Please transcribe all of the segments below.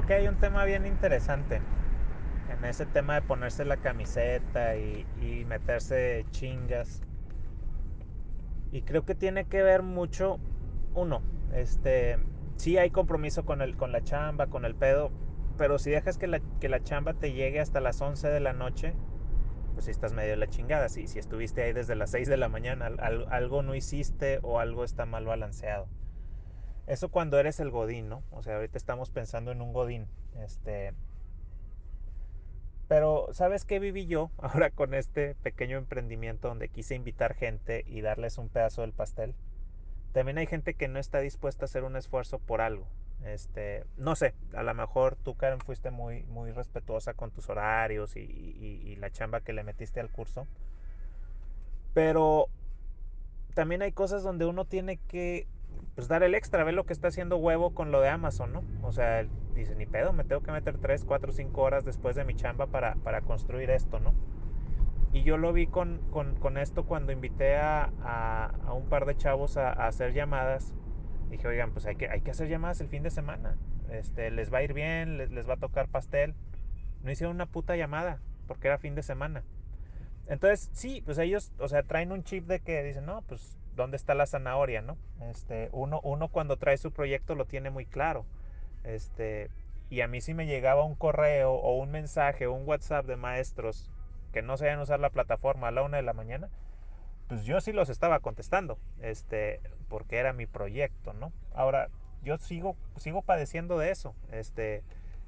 creo que hay un tema bien interesante en ese tema de ponerse la camiseta y, y meterse chingas. Y creo que tiene que ver mucho, uno, este, sí hay compromiso con, el, con la chamba, con el pedo, pero si dejas que la, que la chamba te llegue hasta las 11 de la noche, pues si estás medio de la chingada. Si, si estuviste ahí desde las 6 de la mañana, algo no hiciste o algo está mal balanceado. Eso cuando eres el godín, ¿no? O sea, ahorita estamos pensando en un godín. Este, pero, ¿sabes qué viví yo ahora con este pequeño emprendimiento donde quise invitar gente y darles un pedazo del pastel? También hay gente que no está dispuesta a hacer un esfuerzo por algo. Este, no sé, a lo mejor tú, Karen, fuiste muy, muy respetuosa con tus horarios y, y la chamba que le metiste al curso. Pero también hay cosas donde uno tiene que pues dar el extra, ver lo que está haciendo huevo con lo de Amazon, ¿no? O sea, dice, ni pedo, me tengo que meter 3, 4, 5 horas después de mi chamba para, para construir esto, ¿no? Y yo lo vi con, con, esto cuando invité a, a, a, un par de chavos a, a, hacer llamadas. Dije, oigan, pues hay que, hay que hacer llamadas el fin de semana. Este, les va a ir bien, les, les va a tocar pastel. No hicieron una puta llamada porque era fin de semana. Entonces, sí, pues ellos, o sea, traen un chip de que dicen, no, pues dónde está la zanahoria, ¿no? Este, uno, uno cuando trae su proyecto lo tiene muy claro. Este, y a mí si me llegaba un correo o un mensaje o un WhatsApp de maestros que no sabían usar la plataforma a la una de la mañana, pues yo sí los estaba contestando, este, porque era mi proyecto, ¿no? Ahora, yo sigo, sigo padeciendo de eso, este,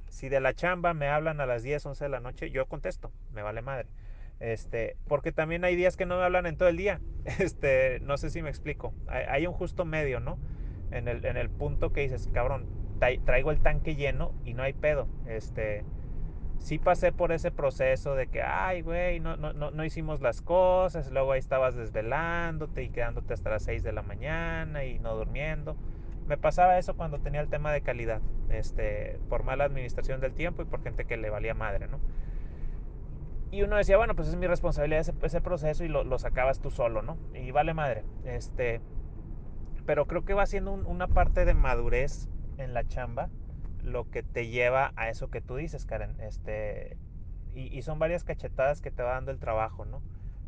si de la chamba me hablan a las 10, 11 de la noche, yo contesto, me vale madre. Este, porque también hay días que no me hablan en todo el día. Este, no sé si me explico. Hay, un justo medio, ¿no? En el, en el punto que dices, cabrón, traigo el tanque lleno y no hay pedo. Este, sí pasé por ese proceso de que, ay, güey, no, no, no, no, hicimos las cosas, luego ahí estabas desvelándote y quedándote hasta las 6 de la mañana y no durmiendo. Me pasaba eso cuando tenía el tema de calidad, este, por mala administración del tiempo y por gente que le valía madre, ¿no? Y uno decía, bueno, pues es mi responsabilidad ese, proceso y lo, lo, sacabas tú solo, ¿no? Y vale madre. Este, pero creo que va siendo un, una parte de madurez en la chamba lo que te lleva a eso que tú dices, Karen. Este, y, son varias cachetadas que te va dando el trabajo, ¿no?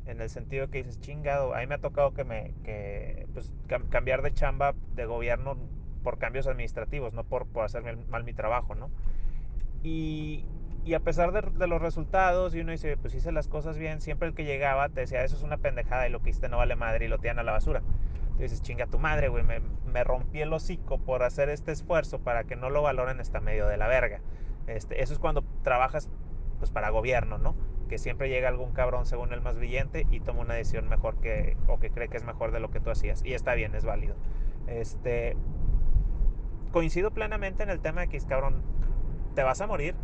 En el sentido que dices, chingado, a mí me ha tocado que me, que, pues, cambiar de chamba de gobierno por cambios administrativos, no por, por hacer mal mi trabajo, ¿no? Y, y a pesar de, los resultados, y uno dice, pues hice las cosas bien, siempre el que llegaba te decía, eso es una pendejada y lo que hiciste no vale madre y lo tiran a la basura. Y dices, chinga tu madre, güey, me, me, rompí el hocico por hacer este esfuerzo para que no lo valoren hasta medio de la verga. Este, eso es cuando trabajas pues para gobierno, ¿no? Que siempre llega algún cabrón según el más brillante y toma una decisión mejor que, o que cree que es mejor de lo que tú hacías. Y está bien, es válido. Este, coincido plenamente en el tema de que, cabrón, te vas a morir,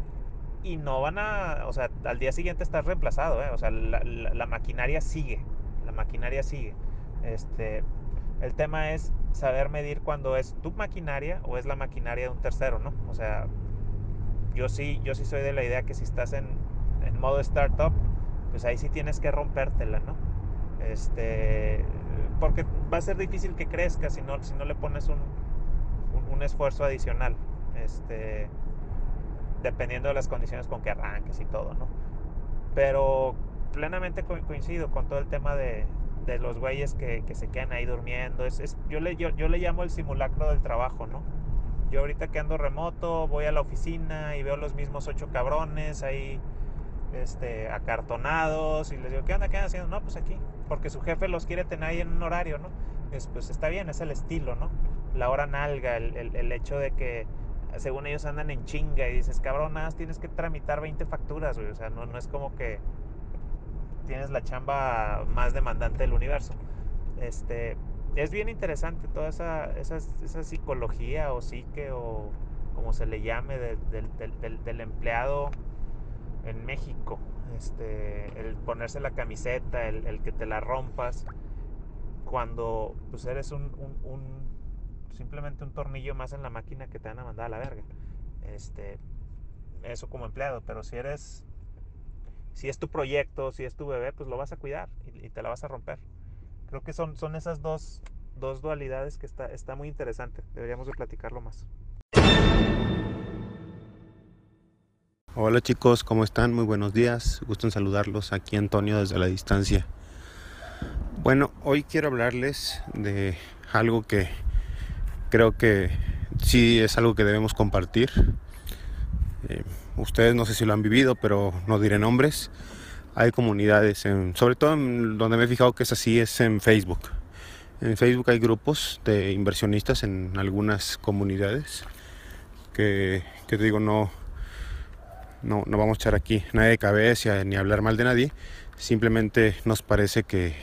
y no van a, o sea, al día siguiente estás reemplazado, ¿eh? o sea, la, maquinaria sigue, la maquinaria sigue. Este, el tema es saber medir cuando es tu maquinaria o es la maquinaria de un tercero, ¿no? O sea, yo sí, yo sí soy de la idea que si estás en, en modo startup, pues ahí sí tienes que rompértela, ¿no? Este, porque va a ser difícil que crezca si no, si no le pones un, un, un esfuerzo adicional. Este, dependiendo de las condiciones con que arranques y todo, ¿no? Pero plenamente coincido con todo el tema de, de los güeyes que, que, se quedan ahí durmiendo. Es, es, yo, le, yo, yo le llamo el simulacro del trabajo, ¿no? Yo ahorita que ando remoto, voy a la oficina y veo los mismos ocho cabrones ahí este, acartonados y les digo, ¿qué onda? ¿Qué andan haciendo? No, pues aquí, porque su jefe los quiere tener ahí en un horario, ¿no? Es, pues está bien, es el estilo, ¿no? La hora nalga, el, el, el hecho de que según ellos andan en chinga y dices, cabrón, nada, tienes que tramitar 20 facturas, güey. O sea, no, no es como que tienes la chamba más demandante del universo. Este, es bien interesante toda esa, esa, esa psicología o psique o como se le llame de, de, de, del empleado en México. Este, el ponerse la camiseta, el, que te la rompas cuando pues eres un simplemente un tornillo más en la máquina que te van a mandar a la verga. Este, eso como empleado, pero si eres, si es tu proyecto, si es tu bebé, pues lo vas a cuidar y, y te la vas a romper. Creo que son, son esas dos, dos dualidades que está, está muy interesante. Deberíamos de platicarlo más. Hola chicos, ¿cómo están? Muy buenos días. Gusto en saludarlos. Aquí Antonio desde la distancia. Bueno, hoy quiero hablarles de algo que creo que sí es algo que debemos compartir. Eh, ustedes no sé si lo han vivido, pero no diré nombres. Hay comunidades, en, sobre todo en, donde me he fijado que es así, es en Facebook. En Facebook hay grupos de inversionistas en algunas comunidades que, que te digo, no, no, no vamos a echar aquí nadie de cabeza ni hablar mal de nadie. Simplemente nos parece que,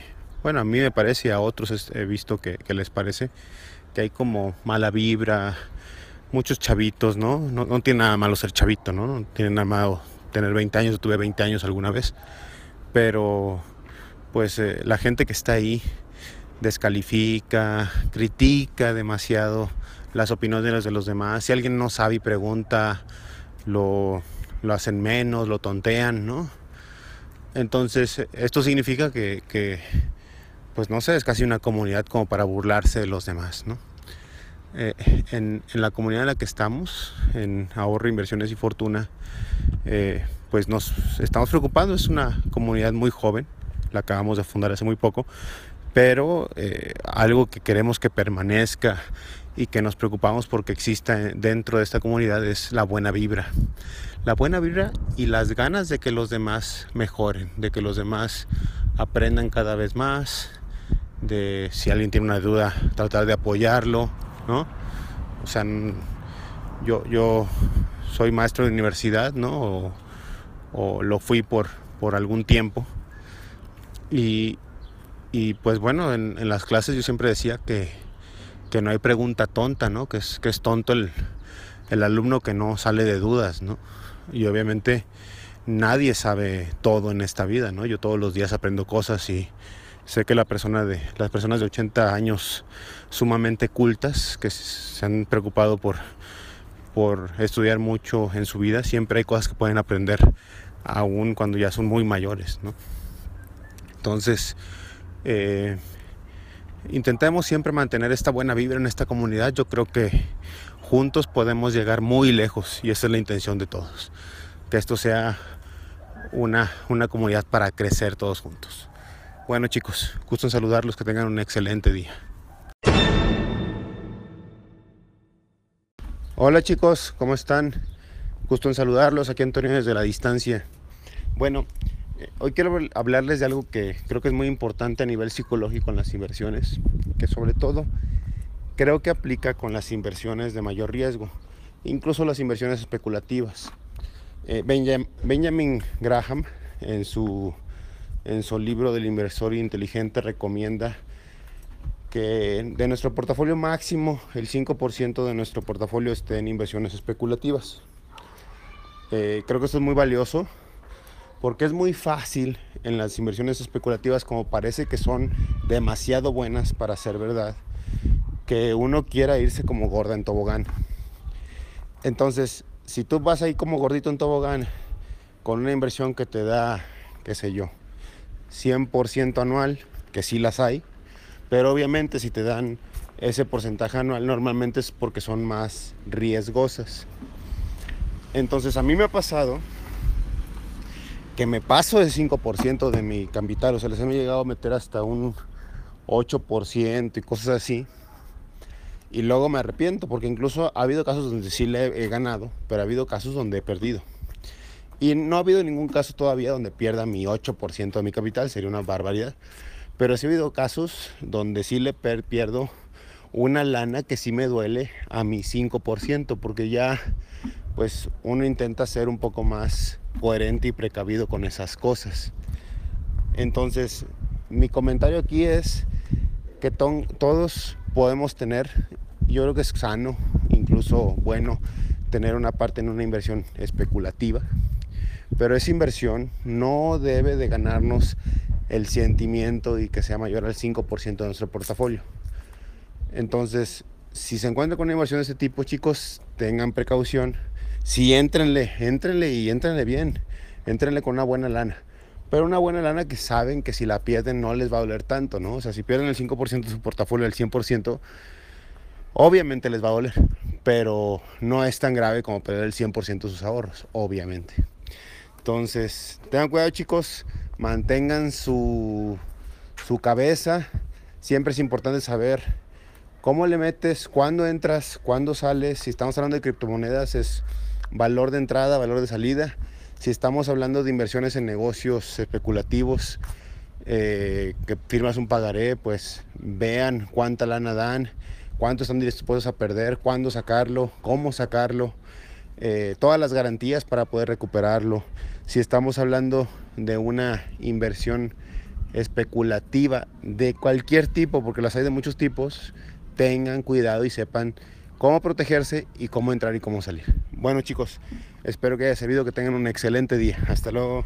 bueno, a mí me parece y a otros he visto que, les parece que hay como mala vibra, muchos chavitos, ¿no? No, tiene nada malo ser chavito, ¿no? No tiene nada malo tener 20 años, yo tuve 20 años alguna vez, pero pues eh, la gente que está ahí descalifica, critica demasiado las opiniones de los demás. Si alguien no sabe y pregunta, lo, lo hacen menos, lo tontean, ¿no? Entonces, esto significa que, pues no sé, es casi una comunidad como para burlarse de los demás, ¿no? Eh, en, la comunidad en la que estamos, en Ahorro, Inversiones y Fortuna, eh, pues nos estamos preocupando, es una comunidad muy joven, la acabamos de fundar hace muy poco, pero eh, algo que queremos que permanezca y que nos preocupamos porque exista dentro de esta comunidad es la buena vibra. La buena vibra y las ganas de que los demás mejoren, de que los demás aprendan cada vez más, de si alguien tiene una duda, tratar de apoyarlo, ¿no? O sea, yo, yo soy maestro de universidad, ¿no? O, lo fui por, por algún tiempo. Y, y pues bueno, en, en las clases yo siempre decía que, que no hay pregunta tonta, ¿no? Que es, que es tonto el, el alumno que no sale de dudas, ¿no? Y obviamente nadie sabe todo en esta vida, ¿no? Yo todos los días aprendo cosas y sé que de, las personas de 80 años sumamente cultas, que se han preocupado por, por estudiar mucho en su vida, siempre hay cosas que pueden aprender aún cuando ya son muy mayores, ¿no? Entonces, eh, intentemos siempre mantener esta buena vibra en esta comunidad. Yo creo que juntos podemos llegar muy lejos y esa es la intención de todos. Que esto sea una, una comunidad para crecer todos juntos. Bueno chicos, gusto en saludarlos, que tengan un excelente día. Hola chicos, ¿cómo están? Gusto en saludarlos, aquí Antonio desde la distancia. Bueno, Hoy quiero hablarles de algo que creo que es muy importante a nivel psicológico en las inversiones, que sobre todo creo que aplica con las inversiones de mayor riesgo, incluso las inversiones especulativas. Eh, Benjamin Graham en su, en su libro del inversor inteligente recomienda que de nuestro portafolio máximo el 5% de nuestro portafolio esté en inversiones especulativas. Eh, creo que esto es muy valioso porque es muy fácil en las inversiones especulativas, como parece que son demasiado buenas para ser verdad, que uno quiera irse como gorda en tobogán. Entonces, si tú vas ahí como gordito en tobogán, con una inversión que te da, qué sé yo, 100% anual, que sí las hay, pero obviamente si te dan ese porcentaje anual, normalmente es porque son más riesgosas. Entonces, a mí me ha pasado que me paso del 5% de mi capital, o sea, les he llegado a meter hasta un 8% y cosas así. Y luego me arrepiento, porque incluso ha habido casos donde sí le he ganado, pero ha habido casos donde he perdido. Y no ha habido ningún caso todavía donde pierda mi 8% de mi capital, sería una barbaridad. Pero sí ha habido casos donde sí le pierdo una lana que sí me duele a mi 5%, porque ya pues uno intenta ser un poco más coherente y precavido con esas cosas. Entonces, mi comentario aquí es que todos podemos tener, yo creo que es sano, incluso bueno, tener una parte en una inversión especulativa, pero esa inversión no debe de ganarnos el sentimiento y que sea mayor al 5% de nuestro portafolio. Entonces, si se encuentran con una inversión de ese tipo, chicos, tengan precaución sí, éntrenle, éntrenle y éntrenle bien. Éntrenle con una buena lana. Pero una buena lana que saben que si la pierden no les va a doler tanto, ¿no? O sea, si pierden el 5% de su portafolio, el 100%, obviamente les va a doler. pero no es tan grave como perder el 100% de sus ahorros, obviamente. Entonces, tengan cuidado chicos, mantengan su, su cabeza. Siempre es importante saber cómo le metes, cuándo entras, cuándo sales. Si estamos hablando de criptomonedas es valor de entrada, valor de salida. Si estamos hablando de inversiones en negocios especulativos, eh, que firmas un pagaré, pues vean cuánta lana dan, cuánto están dispuestos a perder, cuándo sacarlo, cómo sacarlo, eh, todas las garantías para poder recuperarlo. Si estamos hablando de una inversión especulativa de cualquier tipo, porque las hay de muchos tipos, tengan cuidado y sepan cómo protegerse y cómo entrar y cómo salir. Bueno chicos, espero que haya servido, que tengan un excelente día. Hasta luego.